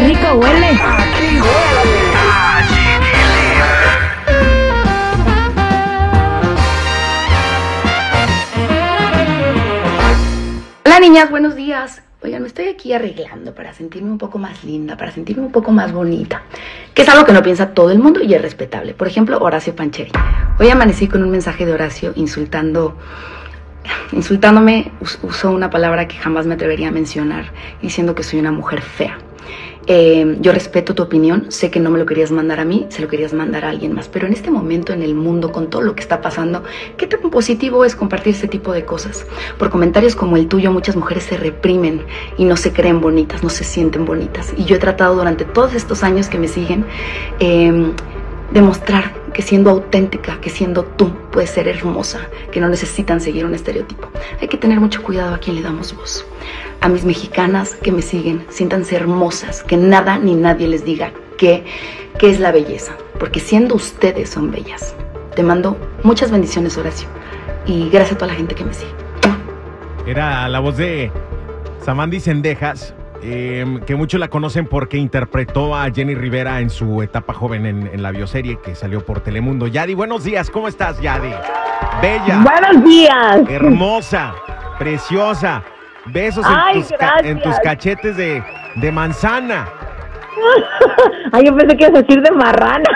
rico huele. Aquí Hola niñas, buenos días. Oigan, me estoy aquí arreglando para sentirme un poco más linda, para sentirme un poco más bonita, que es algo que no piensa todo el mundo y es respetable. Por ejemplo, Horacio Pancheri. Hoy amanecí con un mensaje de Horacio insultando, insultándome, us- usó una palabra que jamás me atrevería a mencionar, diciendo que soy una mujer fea. Eh, yo respeto tu opinión, sé que no me lo querías mandar a mí, se lo querías mandar a alguien más, pero en este momento en el mundo, con todo lo que está pasando, ¿qué tan positivo es compartir este tipo de cosas? Por comentarios como el tuyo, muchas mujeres se reprimen y no se creen bonitas, no se sienten bonitas. Y yo he tratado durante todos estos años que me siguen eh, demostrar que siendo auténtica, que siendo tú, puedes ser hermosa, que no necesitan seguir un estereotipo. Hay que tener mucho cuidado a quien le damos voz. A mis mexicanas que me siguen, siéntanse hermosas, que nada ni nadie les diga qué, qué es la belleza, porque siendo ustedes son bellas. Te mando muchas bendiciones, Horacio, y gracias a toda la gente que me sigue. Era la voz de Samandi Sendejas, eh, que muchos la conocen porque interpretó a Jenny Rivera en su etapa joven en, en la bioserie que salió por Telemundo. Yadi, buenos días, ¿cómo estás, Yadi? Bella, Buenos días. hermosa, preciosa. Besos en, tus, en cachetes de, de manzana. Ay, yo pensé que ibas a decir de marrana.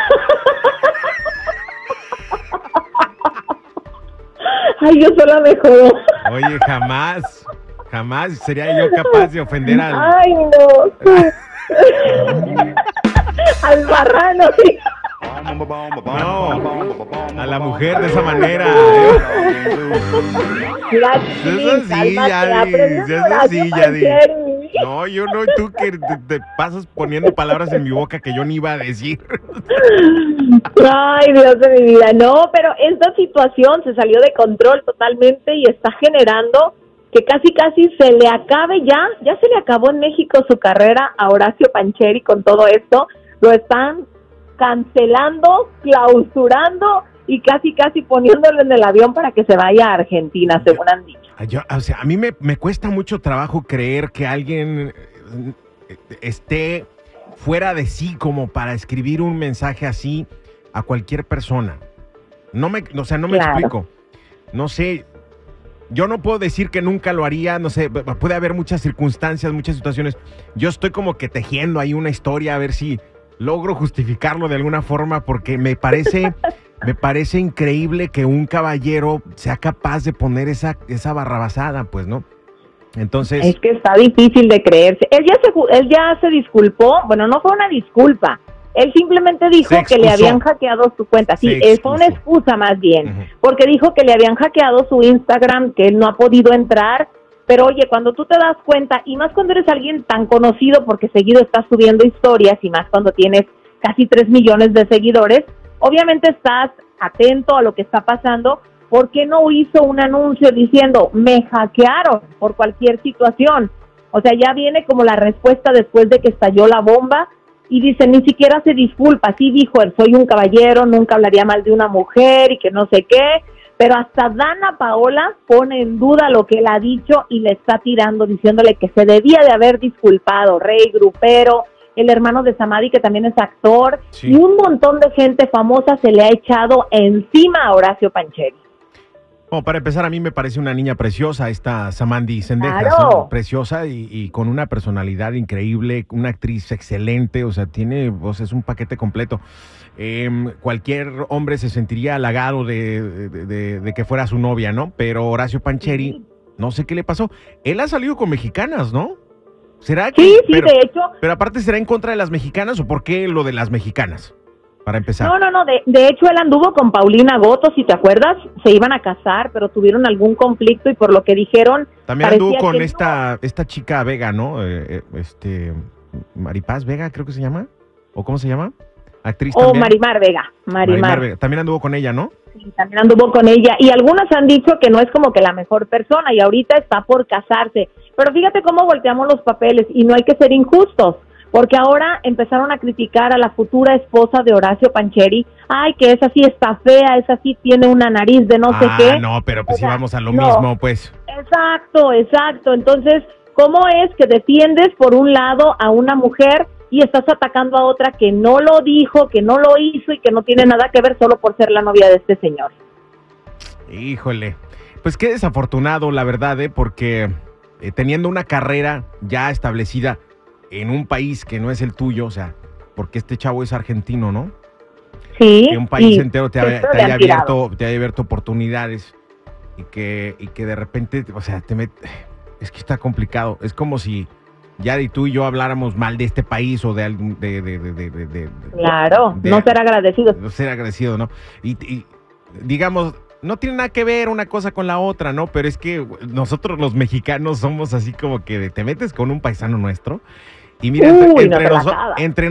Ay, yo sola me jodo. Oye, jamás, jamás sería yo capaz de ofender al... Ay, no. Al marrano, sí. No, a la mujer de esa manera. La Eso sí, cálmate, Yadi, aprende eso sí, Yadi. Pancheri. No, yo no, tú que te, te pasas poniendo palabras en mi boca que yo ni iba a decir. Ay, Dios de mi vida. No, pero esta situación se salió de control totalmente y está generando que casi casi se le acabe ya, ya se le acabó en México su carrera a Horacio Pancheri con todo esto. Lo están cancelando, clausurando y casi casi poniéndolo en el avión para que se vaya a Argentina, según han dicho. Yo- o sea, a mí me, me cuesta mucho trabajo creer que alguien eh, esté fuera de sí como para escribir un mensaje así a cualquier persona. No me, o sea, no me Claro. explico. No sé. Yo no puedo decir que nunca lo haría, no sé, puede haber muchas circunstancias, muchas situaciones. Yo estoy como que tejiendo ahí una historia a ver si logro justificarlo de alguna forma porque me parece me parece increíble que un caballero sea capaz de poner esa esa barrabasada, pues, ¿no? Entonces, Es que está difícil de creerse. Él ya se, él ya se disculpó, bueno, no fue una disculpa. Él simplemente dijo que le habían hackeado su cuenta. Sí, fue una excusa más bien, porque dijo que le habían hackeado su Instagram, que él no ha podido entrar. Pero oye, cuando tú te das cuenta, y más cuando eres alguien tan conocido, porque seguido estás subiendo historias, y más cuando tienes casi 3 millones de seguidores, obviamente estás atento a lo que está pasando. ¿Por qué no hizo un anuncio diciendo, me hackearon por cualquier situación? O sea, ya viene como la respuesta después de que estalló la bomba y dice, ni siquiera se disculpa. Sí dijo, él soy un caballero, nunca hablaría mal de una mujer y que no sé qué. Pero hasta Dana Paola pone en duda lo que él ha dicho y le está tirando, diciéndole que se debía de haber disculpado. Rey, grupero, el hermano de Samadi, que también es actor, Sí. y un montón de gente famosa se le ha echado encima a Horacio Pancheri. Bueno, para empezar, a mí me parece una niña preciosa esta Samandi Sendejas, Claro. ¿no? preciosa y, y con una personalidad increíble, una actriz excelente, o sea, tiene, o sea, es un paquete completo. Em, cualquier hombre se sentiría halagado de, de- de- de que fuera su novia, ¿no? Pero Horacio Pancheri, no sé qué le pasó. Él ha salido con mexicanas, ¿no? ¿Será que? Sí, sí, pero, de hecho, pero aparte, ¿será en contra de las mexicanas o por qué lo de las mexicanas? Para empezar. No, no, no. De, de hecho, él anduvo con Paulina Goto, si te acuerdas. Se iban a casar, pero tuvieron algún conflicto y por lo que dijeron. También anduvo con no. esta, esta chica Vega, ¿no? Eh, eh, este, Maripaz Vega, creo que se llama. ¿O cómo se llama? Actriz O también. Marimar Vega. Marimar. Vega. También anduvo con ella, ¿no? Sí, también anduvo con ella. Y algunos han dicho que no es como que la mejor persona y ahorita está por casarse. Pero fíjate cómo volteamos los papeles y no hay que ser injustos. Porque ahora empezaron a criticar a la futura esposa de Horacio Pancheri. Ay, que esa sí está fea, esa sí tiene una nariz de no sé ah, qué. no, pero pues O sea, íbamos a lo no. mismo, pues. Exacto, exacto. Entonces, ¿cómo es que defiendes por un lado a una mujer y estás atacando a otra que no lo dijo, que no lo hizo y que no tiene nada que ver solo por ser la novia de este señor. Híjole, pues qué desafortunado, la verdad, ¿eh? porque eh, teniendo una carrera ya establecida en un país que no es el tuyo, o sea, porque este chavo es argentino, ¿no? Sí. Que un país entero te, haya- te haya abierto, te haya abierto oportunidades y que, y que de repente, o sea, te met- es que está complicado. Es como si Yari, tú y yo habláramos mal de este país o de algún, de, de, de, de- Claro, no ser agradecidos. de ser agradecido, ¿no? Y, y, digamos, no tiene nada que ver una cosa con la otra, ¿no? Pero es que nosotros los mexicanos somos así como que te metes con un paisano nuestro. Y mira, Uy, entre,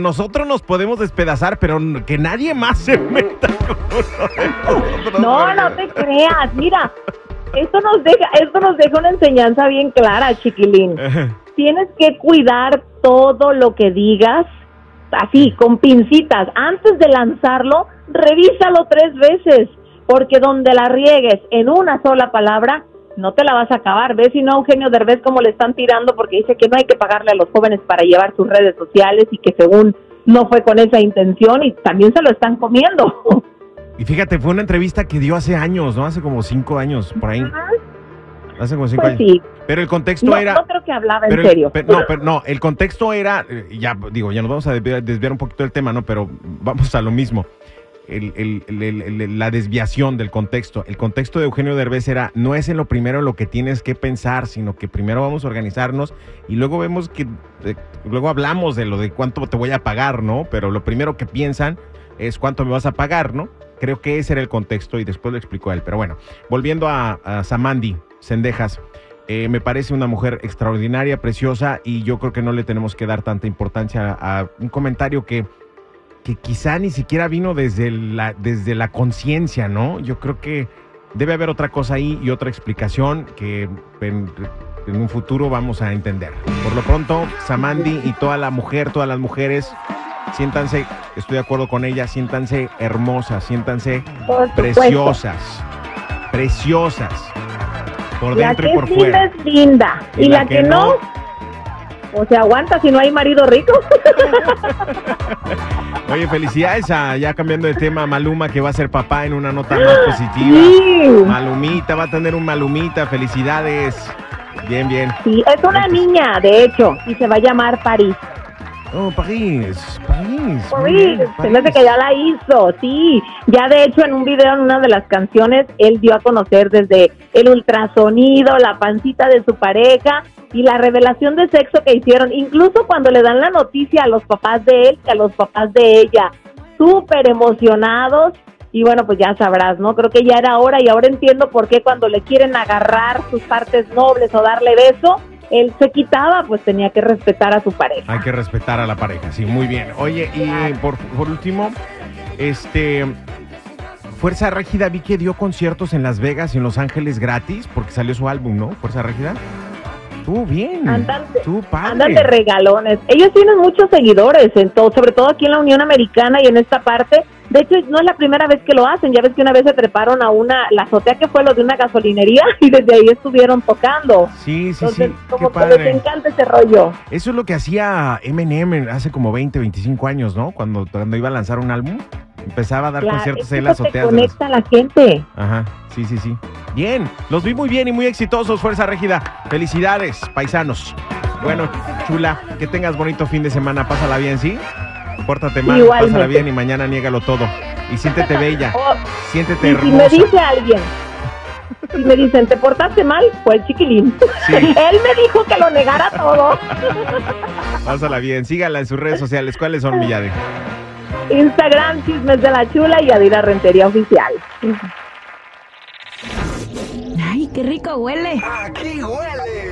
noso- nosotros nos podemos despedazar, pero que nadie más se meta con uno de nosotros, No, no te creas. Mira, esto nos deja, esto nos deja una enseñanza bien clara, chiquilín. Tienes que cuidar todo lo que digas, así, con pincitas. Antes de lanzarlo, revísalo tres veces, porque donde la riegues en una sola palabra, no te la vas a acabar. ¿Ves? Si no, a Eugenio Derbez como le están tirando porque dice que no hay que pagarle a los jóvenes para llevar sus redes sociales y que según no fue con esa intención y también se lo están comiendo. Y fíjate, fue una entrevista que dio hace años, ¿no? Hace como cinco años, por ahí. Hace como cinco Pues años. sí, Pero el contexto no, era... no creo que hablaba en el- serio. no, pero no, el contexto era, eh, ya digo, ya nos vamos a desviar, desviar un poquito del tema, ¿no? Pero vamos a lo mismo. La desviación del contexto. El contexto de Eugenio Derbez era, no es en lo primero lo que tienes que pensar, sino que primero vamos a organizarnos y luego vemos que, eh, luego hablamos de lo de cuánto te voy a pagar, ¿no? Pero lo primero que piensan es cuánto me vas a pagar, ¿no? Creo que ese era el contexto y después lo explicó él. Pero bueno, volviendo a, Samandi Sendejas. Eh, me parece una mujer extraordinaria, preciosa, y yo creo que no le tenemos que dar tanta importancia a un comentario que, que quizá ni siquiera vino desde la, desde la conciencia, ¿no? Yo creo que debe haber otra cosa ahí y otra explicación que en, en un futuro vamos a entender. Por lo pronto, Samandi y toda la mujer, todas las mujeres, siéntanse, estoy de acuerdo con ella, siéntanse hermosas, siéntanse preciosas, preciosas, por La dentro que y por fuera. es linda. Y, la, que, no, o se aguanta si no hay marido rico. Oye, felicidades a, ya cambiando de tema, Maluma, que va a ser papá en una nota más positiva. sí, Malumita, va a tener un Malumita, felicidades. Bien, bien. sí, es una niña, de hecho, y se va a llamar París. Oh, París, París. París, se me hace París. que ya la hizo, sí. Ya de hecho en un video, en una de las canciones, él dio a conocer desde el ultrasonido, la pancita de su pareja y la revelación de sexo que hicieron. Incluso cuando le dan la noticia a los papás de él que a los papás de ella. Súper emocionados. Y bueno, pues ya sabrás, ¿no? Creo que ya era hora y ahora entiendo por qué cuando le quieren agarrar sus partes nobles o darle beso, él se quitaba, pues tenía que respetar a su pareja. Hay que respetar a la pareja, sí, muy bien. Oye, y por, por último, este. Fuerza Régida vi que dio conciertos en Las Vegas y en Los Ángeles gratis porque salió su álbum, ¿no? Fuerza Régida. Tú bien. Andan Tú padre. Andan de regalones. Ellos tienen muchos seguidores, en todo, sobre todo aquí en la Unión Americana y en esta parte. De hecho, no es la primera vez que lo hacen. Ya ves que una vez se treparon a una, la azotea que fue lo de una gasolinería y desde ahí estuvieron tocando. Sí, sí, Entonces, sí. Qué como que les padre. encanta ese rollo. Eso es lo que hacía Eminem hace como 20, 25 años, ¿no? Cuando, cuando iba a lanzar un álbum, empezaba a dar Claro, conciertos en las te azoteas. de conecta a la gente. Ajá, sí, sí, sí. Bien, los vi muy bien y muy exitosos, Fuerza Régida. Felicidades, paisanos. Bueno, chula, que tengas bonito fin de semana. Pásala bien, ¿sí? Pórtate mal, Igualmente. pásala bien y mañana niégalo todo. Y siéntete bella, Oh, siéntete y si me hermosa. dice alguien, si me dicen, te portaste mal, fue el chiquilín. Sí. Él me dijo que lo negara todo. Pásala bien, sígala en sus redes sociales. ¿Cuáles son, Millade? Instagram, Chismes de la Chula y Adira Rentería Oficial. Qué rico huele. Aquí huele